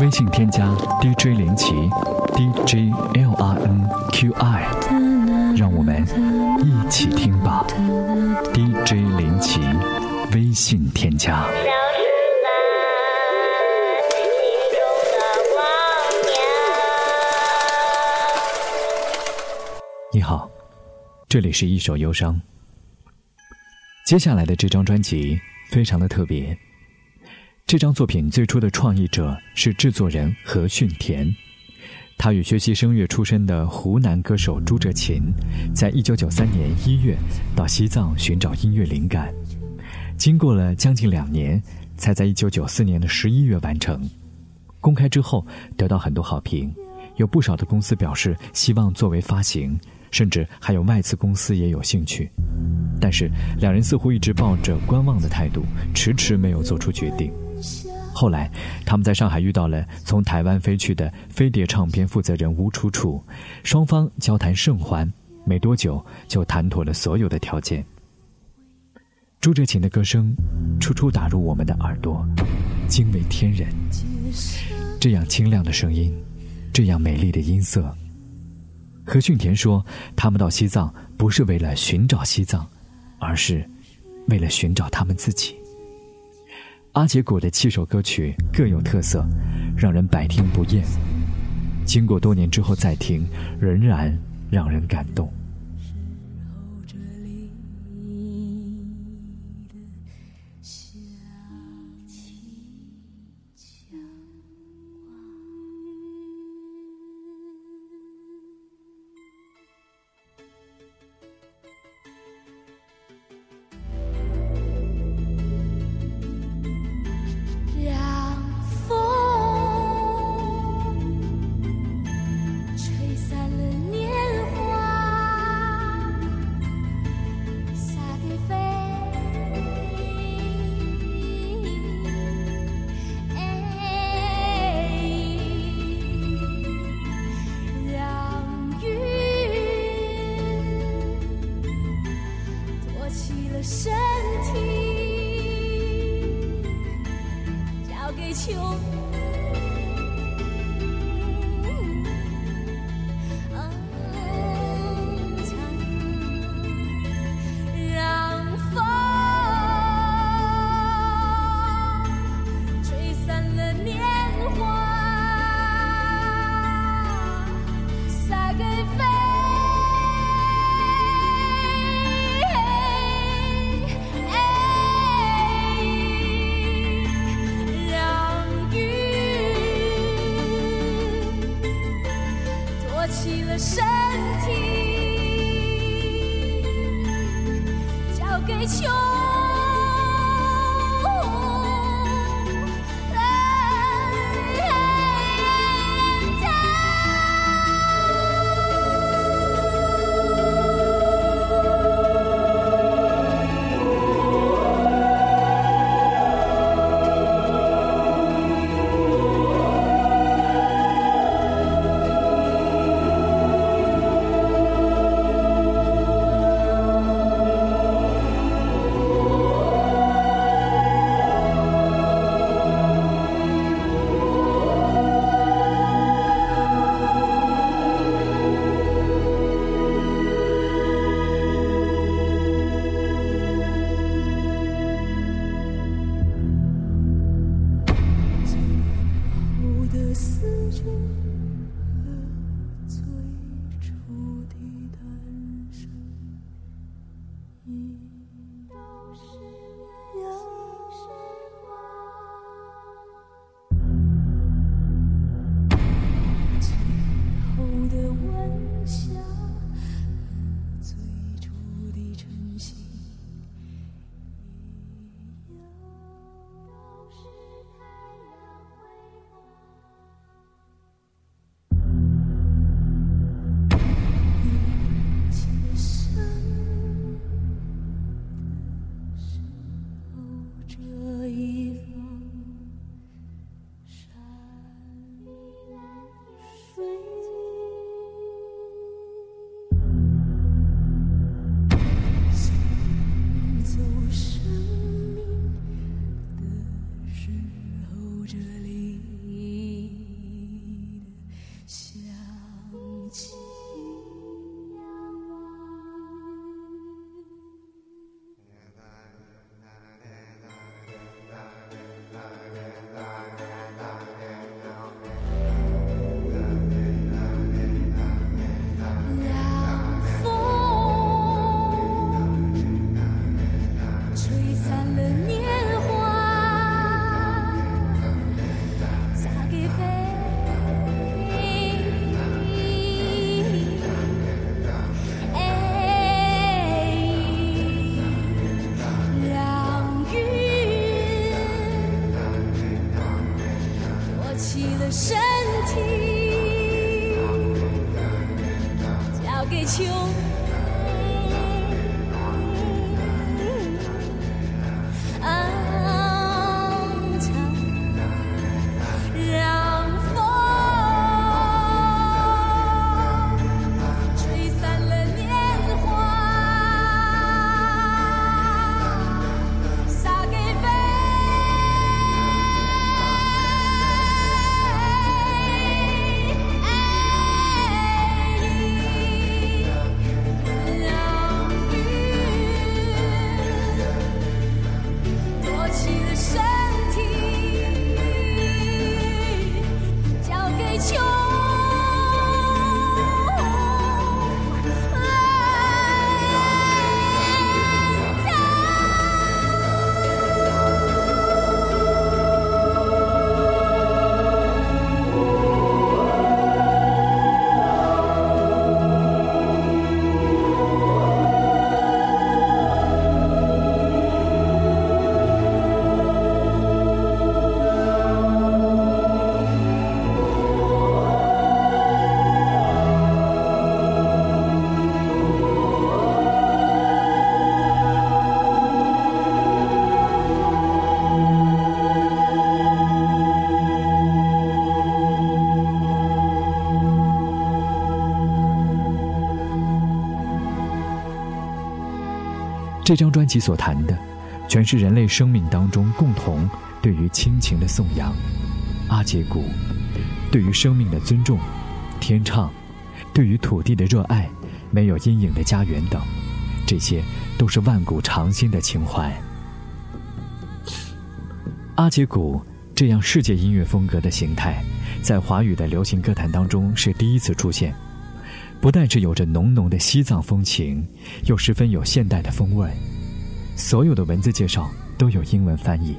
微信添加 DJ 林奇，DJ L R N Q I，让我们一起听吧。DJ 林奇，微信添加。你好，这里是一首忧伤。接下来的这张专辑非常的特别。这张作品最初的创意者是制作人何训田，他与学习声乐出身的湖南歌手朱哲琴，在一九九三年一月到西藏寻找音乐灵感，经过了将近两年，才在一九九四年的十一月完成。公开之后得到很多好评，有不少的公司表示希望作为发行。甚至还有外资公司也有兴趣，但是两人似乎一直抱着观望的态度，迟迟没有做出决定。后来，他们在上海遇到了从台湾飞去的飞碟唱片负责人吴楚楚，双方交谈甚欢，没多久就谈妥了所有的条件。朱哲琴的歌声，处处打入我们的耳朵，惊为天人。这样清亮的声音，这样美丽的音色。何训田说：“他们到西藏不是为了寻找西藏，而是为了寻找他们自己。”阿杰果的七首歌曲各有特色，让人百听不厌。经过多年之后再听，仍然让人感动。散了年华洒给飞让云托起了身体交给秋年华，嫁给风。让云托起了身体，嫁给秋。这张专辑所谈的，全是人类生命当中共同对于亲情的颂扬，阿杰古，对于生命的尊重，天唱，对于土地的热爱，没有阴影的家园等，这些都是万古长新的情怀。阿杰古这样世界音乐风格的形态，在华语的流行歌坛当中是第一次出现。不但是有着浓浓的西藏风情，又十分有现代的风味。所有的文字介绍都有英文翻译，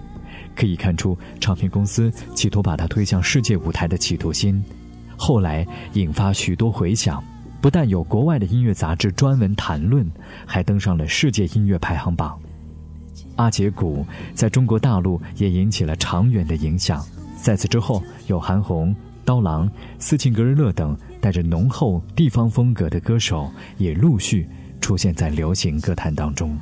可以看出唱片公司企图把它推向世界舞台的企图心。后来引发许多回响，不但有国外的音乐杂志专门谈论，还登上了世界音乐排行榜。阿杰古在中国大陆也引起了长远的影响。在此之后，有韩红、刀郎、斯琴格日乐等。带着浓厚地方风格的歌手也陆续出现在流行歌坛当中。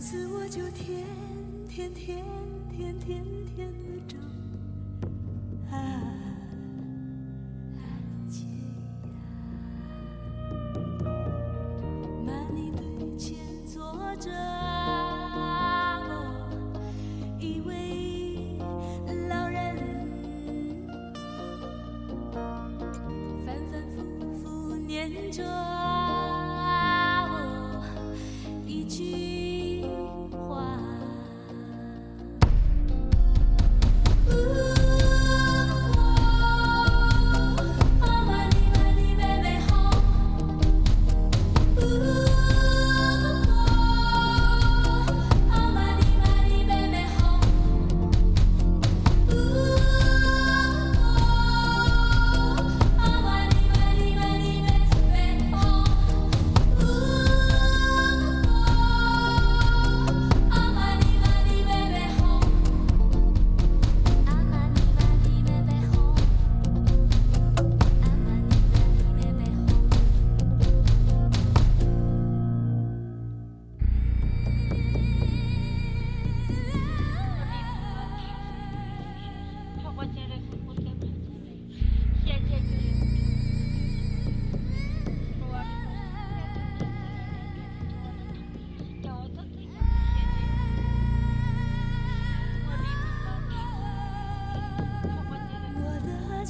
从此我就天天天天天天的找爱情呀，满你对前坐着，一位老人，反反复复念着。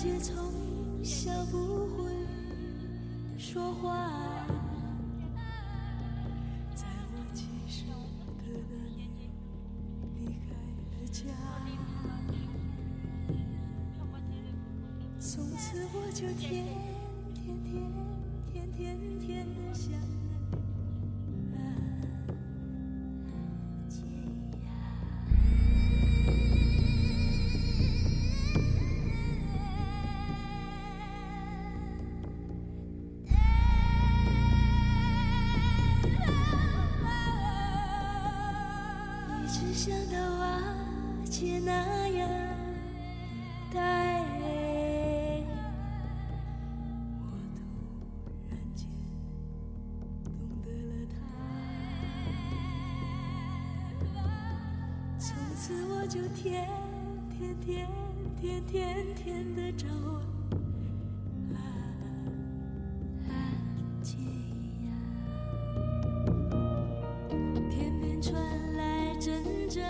姐从小不会说话。在我记不得的，你离开了家。从此我就天天天天天天的想。次我就天天天天天天的找啊啊呀，天边传来阵阵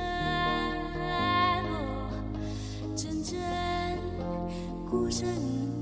阵阵鼓声。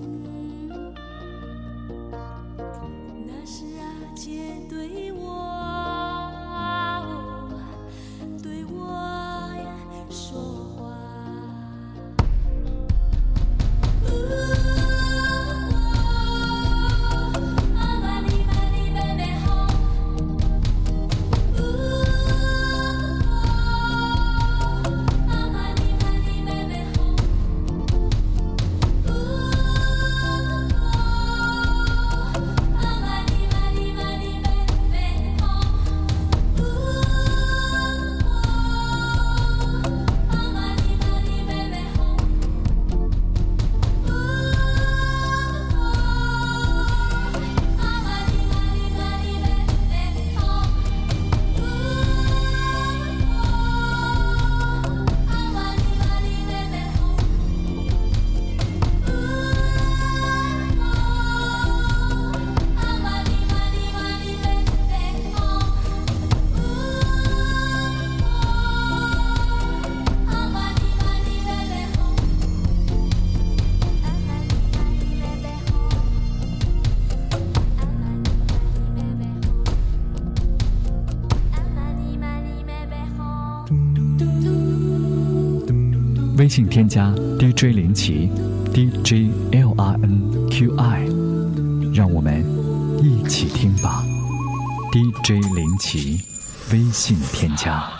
微信添加 DJ 林奇 DJL R N Q I，让我们一起听吧。DJ 林奇微信添加。